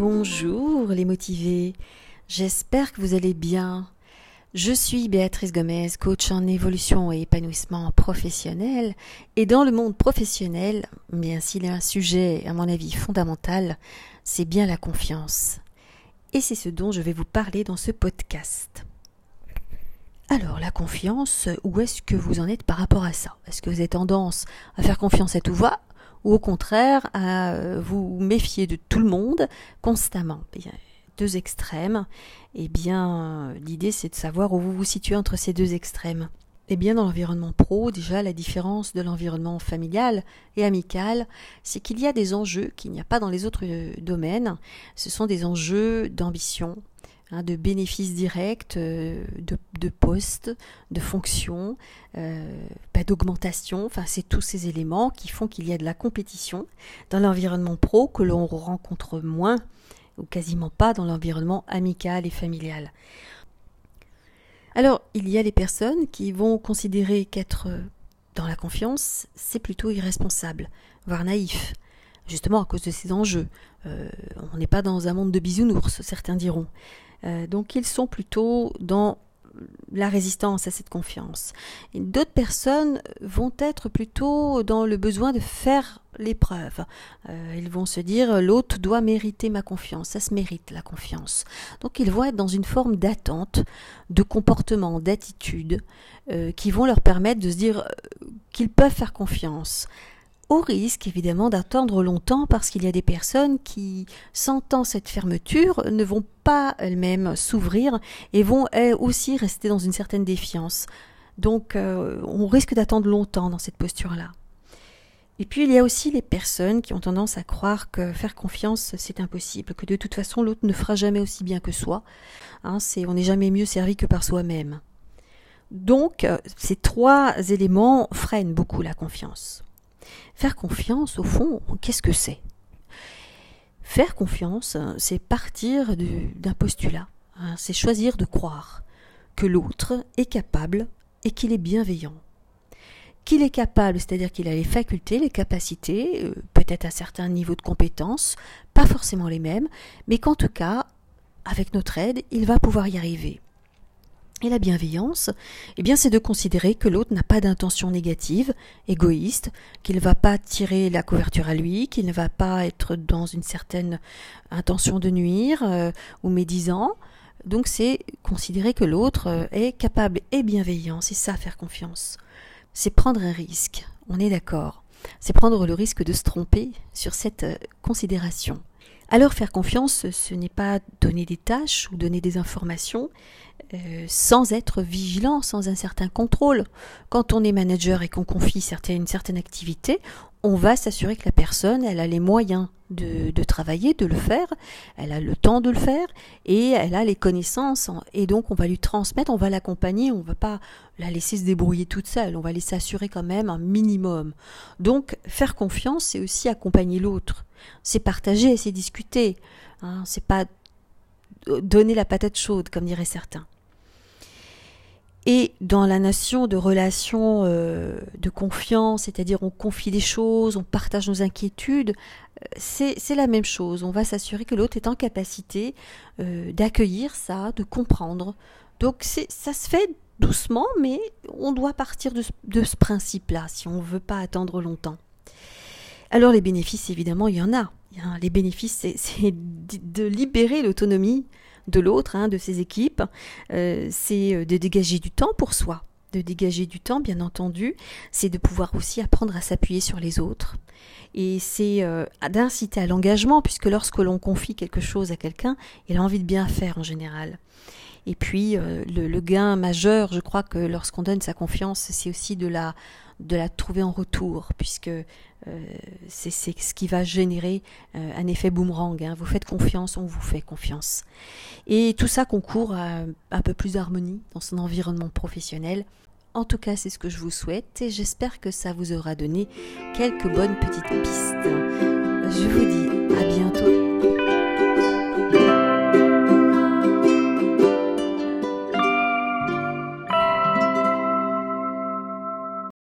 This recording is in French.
Bonjour les motivés, j'espère que vous allez bien. Je suis Béatrice Gomez, coach en évolution et épanouissement professionnel. Et dans le monde professionnel, bien s'il y a un sujet, à mon avis, fondamental, c'est bien la confiance. Et c'est ce dont je vais vous parler dans ce podcast. Alors, la confiance, où est-ce que vous en êtes par rapport à ça? Est-ce que vous avez tendance à faire confiance à tout va ou au contraire à euh, vous méfier de tout le monde constamment Deux extrêmes. Eh bien, l'idée c'est de savoir où vous vous situez entre ces deux extrêmes. Eh bien, dans l'environnement pro, déjà, la différence de l'environnement familial et amical, c'est qu'il y a des enjeux qu'il n'y a pas dans les autres euh, domaines. Ce sont des enjeux d'ambition, Hein, de bénéfices directs, euh, de, postes, de fonctions, euh, bah, d'augmentation. Enfin, c'est tous ces éléments qui font qu'il y a de la compétition dans l'environnement pro que l'on rencontre moins ou quasiment pas dans l'environnement amical et familial. Alors, il y a les personnes qui vont considérer qu'être dans la confiance, c'est plutôt irresponsable, voire naïf, justement à cause de ces enjeux. Euh, on n'est pas dans un monde de bisounours, certains diront. Euh, donc ils sont plutôt dans la résistance à cette confiance. D'autres personnes vont être plutôt dans le besoin de faire l'épreuve. Euh, ils vont se dire l'autre doit mériter ma confiance, ça se mérite la confiance. Donc ils vont être dans une forme d'attente, de comportement, d'attitude euh, qui vont leur permettre de se dire qu'ils peuvent faire confiance au risque évidemment d'attendre longtemps parce qu'il y a des personnes qui, sentant cette fermeture, ne vont pas elles-mêmes s'ouvrir et vont elles aussi rester dans une certaine défiance. Donc euh, on risque d'attendre longtemps dans cette posture-là. Et puis il y a aussi les personnes qui ont tendance à croire que faire confiance c'est impossible, que de toute façon l'autre ne fera jamais aussi bien que soi. Hein, on n'est jamais mieux servi que par soi-même. Donc ces trois éléments freinent beaucoup la confiance. Faire confiance, au fond, qu'est-ce que c'est? Faire confiance, c'est partir d'un postulat, hein, c'est choisir de croire que l'autre est capable et qu'il est bienveillant. Qu'il est capable, c'est-à-dire qu'il a les facultés, les capacités, euh, peut-être un certain niveau de compétence, pas forcément les mêmes, mais qu'en tout cas, avec notre aide, il va pouvoir y arriver. Et la bienveillance, eh bien, c'est de considérer que l'autre n'a pas d'intention négative, égoïste, qu'il ne va pas tirer la couverture à lui, qu'il ne va pas être dans une certaine intention de nuire euh, ou médisant. Donc, c'est considérer que l'autre euh, est capable et bienveillant. C'est ça, faire confiance. C'est prendre un risque. On est d'accord. C'est prendre le risque de se tromper sur cette euh, considération. Alors faire confiance, ce n'est pas donner des tâches ou donner des informations euh, sans être vigilant, sans un certain contrôle. Quand on est manager et qu'on confie une certaine activité, on va s'assurer que la personne, elle a les moyens de, de, travailler, de le faire, elle a le temps de le faire et elle a les connaissances et donc on va lui transmettre, on va l'accompagner, on va pas la laisser se débrouiller toute seule, on va laisser assurer quand même un minimum. Donc faire confiance, c'est aussi accompagner l'autre c'est partager, c'est discuter. Hein, c'est pas donner la patate chaude, comme diraient certains. Et dans la nation de relations euh, de confiance, c'est-à-dire on confie des choses, on partage nos inquiétudes, euh, c'est la même chose. On va s'assurer que l'autre est en capacité euh, d'accueillir ça, de comprendre. Donc ça se fait doucement, mais on doit partir de, de ce principe-là si on ne veut pas attendre longtemps. Alors les bénéfices, évidemment, il y en a. Les bénéfices, c'est de libérer l'autonomie de l'autre, hein, de ses équipes. Euh, c'est euh, de dégager du temps pour soi. De dégager du temps, bien entendu, c'est de pouvoir aussi apprendre à s'appuyer sur les autres. Et c'est euh, d'inciter à l'engagement, puisque lorsque l'on confie quelque chose à quelqu'un, il a envie de bien faire en général. Et puis le, le, gain majeur, je crois que lorsqu'on donne sa confiance, c'est aussi de la de la trouver en retour, puisque euh, c'est ce qui va générer euh, un effet boomerang. Hein. Vous faites confiance, on vous fait confiance. Et tout ça concourt à un peu plus d'harmonie dans son environnement professionnel. En tout cas, c'est ce que je vous souhaite et j'espère que ça vous aura donné quelques bonnes petites pistes. Je vous dis à bientôt